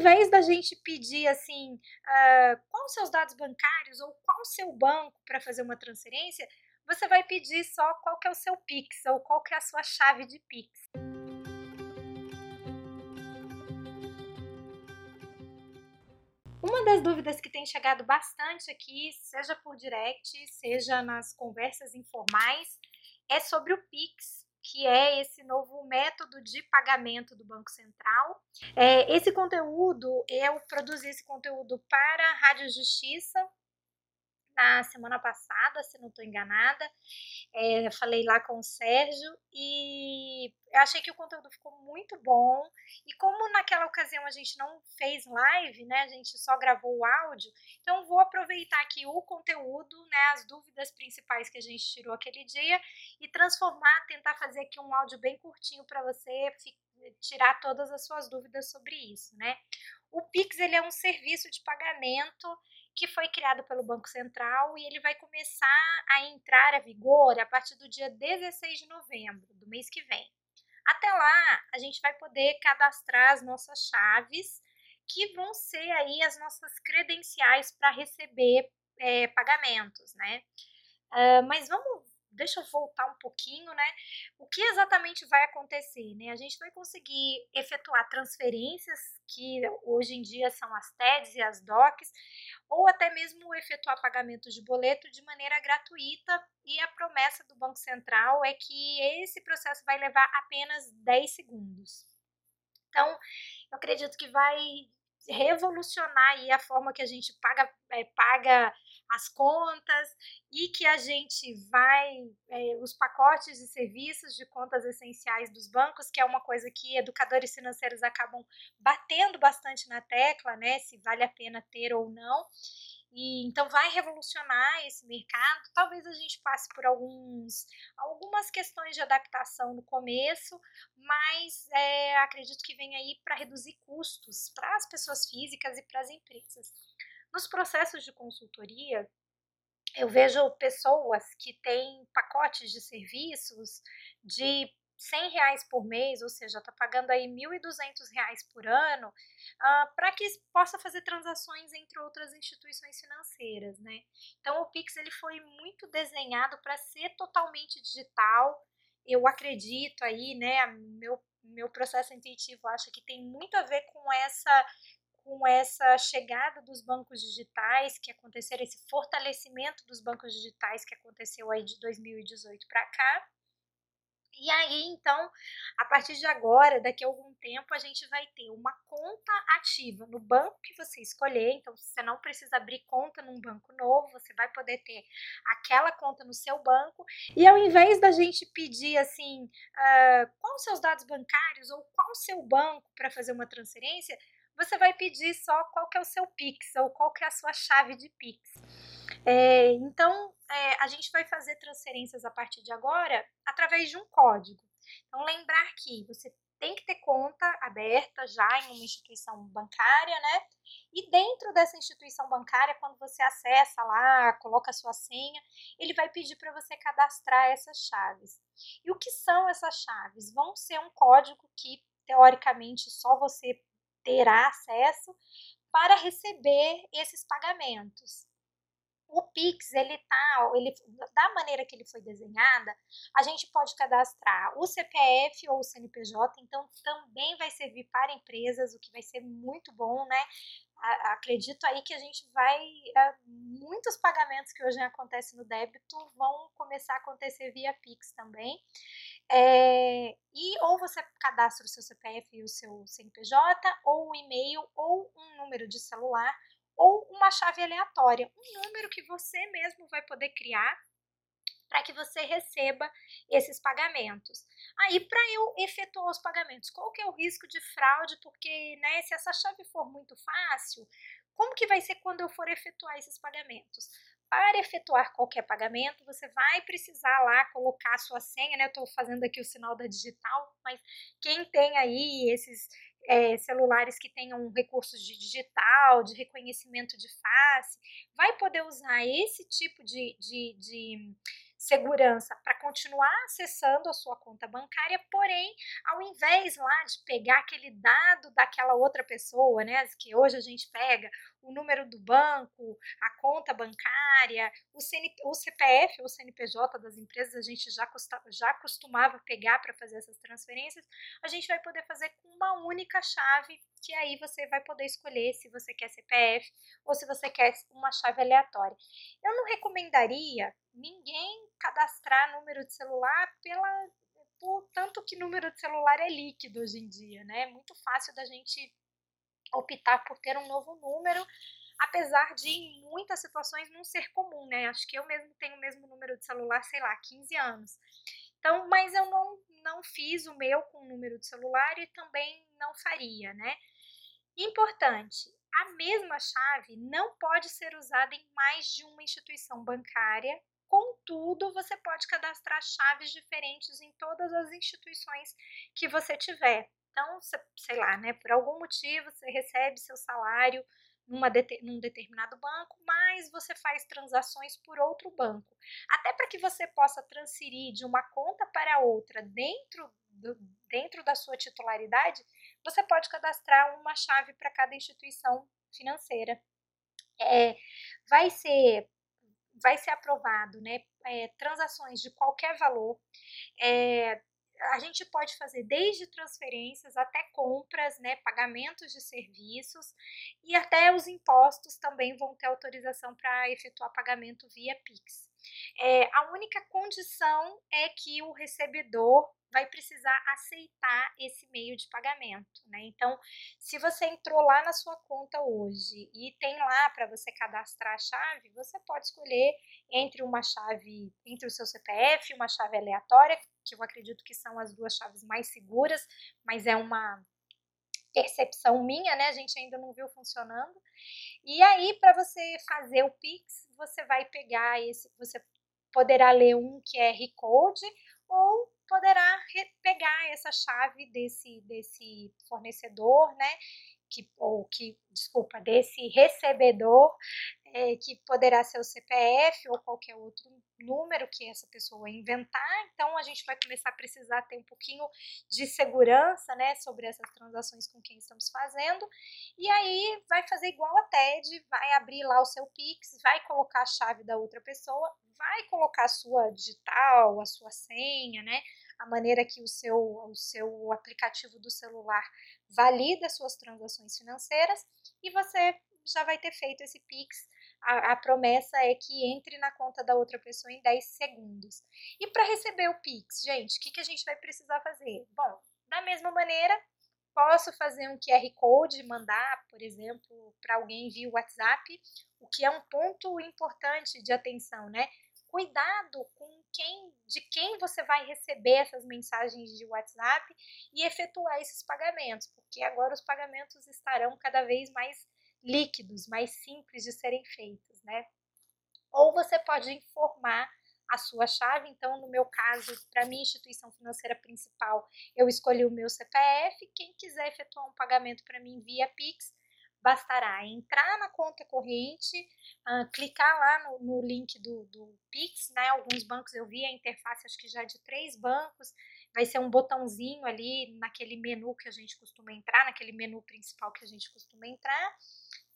invés da gente pedir assim, uh, qual os seus dados bancários ou qual o seu banco para fazer uma transferência, você vai pedir só qual que é o seu Pix ou qual que é a sua chave de Pix. Uma das dúvidas que tem chegado bastante aqui, seja por direct, seja nas conversas informais, é sobre o Pix, que é esse novo método de pagamento do Banco Central. É, esse conteúdo, eu produzi esse conteúdo para a Rádio Justiça, na semana passada, se não estou enganada. É, falei lá com o Sérgio e eu achei que o conteúdo ficou muito bom. E como naquela ocasião a gente não fez live, né? A gente só gravou o áudio, então vou aproveitar aqui o conteúdo, né? As dúvidas principais que a gente tirou aquele dia e transformar, tentar fazer aqui um áudio bem curtinho para você tirar todas as suas dúvidas sobre isso, né? O Pix ele é um serviço de pagamento que foi criado pelo Banco Central e ele vai começar a entrar a vigor a partir do dia 16 de novembro do mês que vem. Até lá, a gente vai poder cadastrar as nossas chaves, que vão ser aí as nossas credenciais para receber é, pagamentos, né? Uh, mas vamos deixa eu voltar um pouquinho, né? O que exatamente vai acontecer, né? A gente vai conseguir efetuar transferências, que hoje em dia são as TEDs e as DOCs, ou até mesmo efetuar pagamentos de boleto de maneira gratuita, e a promessa do Banco Central é que esse processo vai levar apenas 10 segundos. Então, eu acredito que vai revolucionar aí a forma que a gente paga, é, paga as contas e que a gente vai é, os pacotes de serviços de contas essenciais dos bancos, que é uma coisa que educadores financeiros acabam batendo bastante na tecla, né, se vale a pena ter ou não. E então vai revolucionar esse mercado. Talvez a gente passe por alguns, algumas questões de adaptação no começo, mas é, acredito que vem aí para reduzir custos para as pessoas físicas e para as empresas. Nos processos de consultoria, eu vejo pessoas que têm pacotes de serviços de 100 reais por mês, ou seja, está pagando aí 1.200 reais por ano, uh, para que possa fazer transações entre outras instituições financeiras, né? Então, o Pix ele foi muito desenhado para ser totalmente digital. Eu acredito aí, né? Meu, meu processo intuitivo acha que tem muito a ver com essa com essa chegada dos bancos digitais que aconteceram, esse fortalecimento dos bancos digitais que aconteceu aí de 2018 para cá. E aí, então, a partir de agora, daqui a algum tempo, a gente vai ter uma conta ativa no banco que você escolher. Então, você não precisa abrir conta num banco novo, você vai poder ter aquela conta no seu banco. E ao invés da gente pedir assim, uh, qual os seus dados bancários ou qual o seu banco para fazer uma transferência, você vai pedir só qual que é o seu Pix ou qual que é a sua chave de Pix. É, então, é, a gente vai fazer transferências a partir de agora através de um código. Então, lembrar que você tem que ter conta aberta já em uma instituição bancária, né? E dentro dessa instituição bancária, quando você acessa lá, coloca a sua senha, ele vai pedir para você cadastrar essas chaves. E o que são essas chaves? Vão ser um código que, teoricamente, só você terá acesso para receber esses pagamentos. O Pix, ele tá, ele, da maneira que ele foi desenhada, a gente pode cadastrar o CPF ou o CNPJ, então também vai servir para empresas, o que vai ser muito bom, né? Acredito aí que a gente vai. muitos pagamentos que hoje acontecem no débito vão começar a acontecer via Pix também. É, e ou você cadastra o seu CPF e o seu CNPJ, ou um e-mail, ou um número de celular, ou uma chave aleatória, um número que você mesmo vai poder criar para que você receba esses pagamentos. Aí, para eu efetuar os pagamentos, qual que é o risco de fraude? Porque, né, se essa chave for muito fácil, como que vai ser quando eu for efetuar esses pagamentos? Para efetuar qualquer pagamento, você vai precisar lá colocar a sua senha, né? Eu estou fazendo aqui o sinal da digital, mas quem tem aí esses é, celulares que tenham recursos de digital, de reconhecimento de face, vai poder usar esse tipo de, de, de segurança para continuar acessando a sua conta bancária, porém, ao invés lá de pegar aquele dado daquela outra pessoa, né, que hoje a gente pega o número do banco, a conta bancária, o, o CPF ou CNPJ das empresas, a gente já, já costumava pegar para fazer essas transferências, a gente vai poder fazer com uma única chave, que aí você vai poder escolher se você quer CPF ou se você quer uma chave aleatória. Eu não recomendaria ninguém cadastrar número de celular pela por tanto que número de celular é líquido hoje em dia, né? É muito fácil da gente optar por ter um novo número, apesar de em muitas situações não ser comum, né? Acho que eu mesmo tenho o mesmo número de celular, sei lá, 15 anos. Então, mas eu não, não fiz o meu com o número de celular e também não faria, né? Importante, a mesma chave não pode ser usada em mais de uma instituição bancária Contudo, você pode cadastrar chaves diferentes em todas as instituições que você tiver. Então, sei lá, né, por algum motivo você recebe seu salário numa num determinado banco, mas você faz transações por outro banco. Até para que você possa transferir de uma conta para outra dentro, do, dentro da sua titularidade, você pode cadastrar uma chave para cada instituição financeira. É, vai ser vai ser aprovado, né? É, transações de qualquer valor. É, a gente pode fazer desde transferências até compras, né, pagamentos de serviços e até os impostos também vão ter autorização para efetuar pagamento via Pix. É, a única condição é que o recebedor vai precisar aceitar esse meio de pagamento, né? Então, se você entrou lá na sua conta hoje e tem lá para você cadastrar a chave, você pode escolher entre uma chave, entre o seu CPF, uma chave aleatória, que eu acredito que são as duas chaves mais seguras, mas é uma percepção minha, né? A gente ainda não viu funcionando. E aí, para você fazer o Pix, você vai pegar esse, você poderá ler um QR Code ou poderá pegar essa chave desse, desse fornecedor, né? Que, ou que, desculpa, desse recebedor, é, que poderá ser o CPF ou qualquer outro número que essa pessoa inventar. Então, a gente vai começar a precisar ter um pouquinho de segurança, né, sobre essas transações com quem estamos fazendo. E aí, vai fazer igual a TED, vai abrir lá o seu Pix, vai colocar a chave da outra pessoa, vai colocar a sua digital, a sua senha, né? A maneira que o seu, o seu aplicativo do celular valida suas transações financeiras e você já vai ter feito esse Pix. A, a promessa é que entre na conta da outra pessoa em 10 segundos. E para receber o Pix, gente, o que, que a gente vai precisar fazer? Bom, da mesma maneira, posso fazer um QR Code, mandar, por exemplo, para alguém via WhatsApp, o que é um ponto importante de atenção, né? Cuidado com quem, de quem você vai receber essas mensagens de WhatsApp e efetuar esses pagamentos, porque agora os pagamentos estarão cada vez mais líquidos, mais simples de serem feitos, né? Ou você pode informar a sua chave. Então, no meu caso, para minha instituição financeira principal, eu escolhi o meu CPF. Quem quiser efetuar um pagamento para mim via Pix, bastará entrar na conta corrente, uh, clicar lá no, no link do, do, Pix, né? Alguns bancos eu vi a interface, acho que já de três bancos, vai ser um botãozinho ali naquele menu que a gente costuma entrar, naquele menu principal que a gente costuma entrar.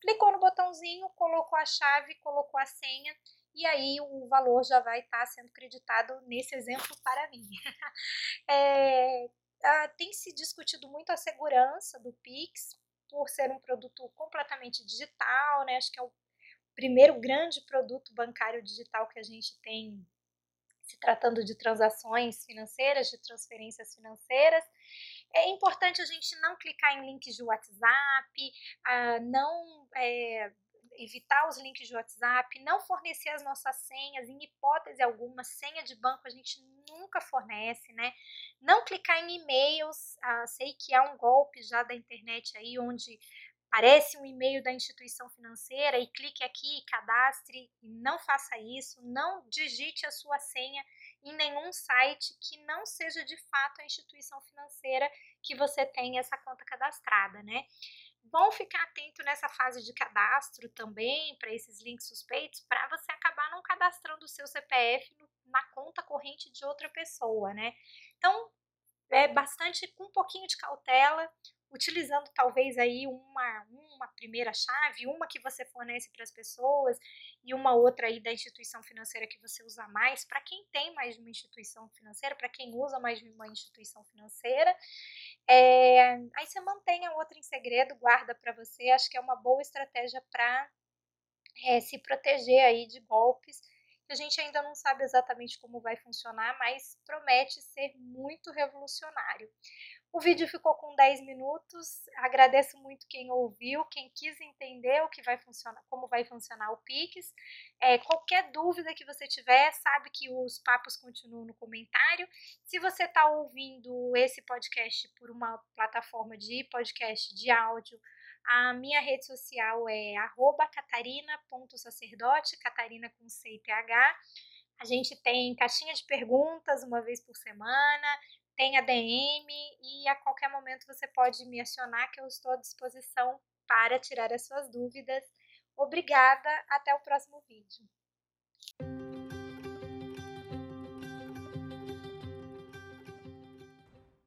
Clicou no botãozinho, colocou a chave, colocou a senha e aí o valor já vai estar sendo creditado nesse exemplo para mim. é, uh, tem se discutido muito a segurança do Pix, por ser um produto completamente digital, né? Acho que é o primeiro grande produto bancário digital que a gente tem se tratando de transações financeiras, de transferências financeiras. É importante a gente não clicar em links de WhatsApp, uh, não é, evitar os links de WhatsApp, não fornecer as nossas senhas, em hipótese alguma, senha de banco a gente nunca fornece, né? Não clicar em e-mails, ah, sei que há um golpe já da internet aí, onde aparece um e-mail da instituição financeira e clique aqui, cadastre, não faça isso, não digite a sua senha em nenhum site que não seja de fato a instituição financeira que você tem essa conta cadastrada, né? Bom ficar atento nessa fase de cadastro também para esses links suspeitos, para você acabar não cadastrando o seu CPF no, na conta corrente de outra pessoa, né? Então, é bastante com um pouquinho de cautela, utilizando talvez aí uma, uma primeira chave, uma que você fornece para as pessoas e uma outra aí da instituição financeira que você usa mais, para quem tem mais de uma instituição financeira, para quem usa mais de uma instituição financeira. É, aí você mantém a outra em segredo, guarda para você, acho que é uma boa estratégia para é, se proteger aí de golpes a gente ainda não sabe exatamente como vai funcionar, mas promete ser muito revolucionário. O vídeo ficou com 10 minutos. Agradeço muito quem ouviu, quem quis entender o que vai funcionar, como vai funcionar o Pix. É, qualquer dúvida que você tiver, sabe que os papos continuam no comentário. Se você está ouvindo esse podcast por uma plataforma de podcast de áudio, a minha rede social é catarina.sacerdote, catarina com C e TH. A gente tem caixinha de perguntas uma vez por semana, tem DM e a qualquer momento você pode me acionar que eu estou à disposição para tirar as suas dúvidas. Obrigada, até o próximo vídeo.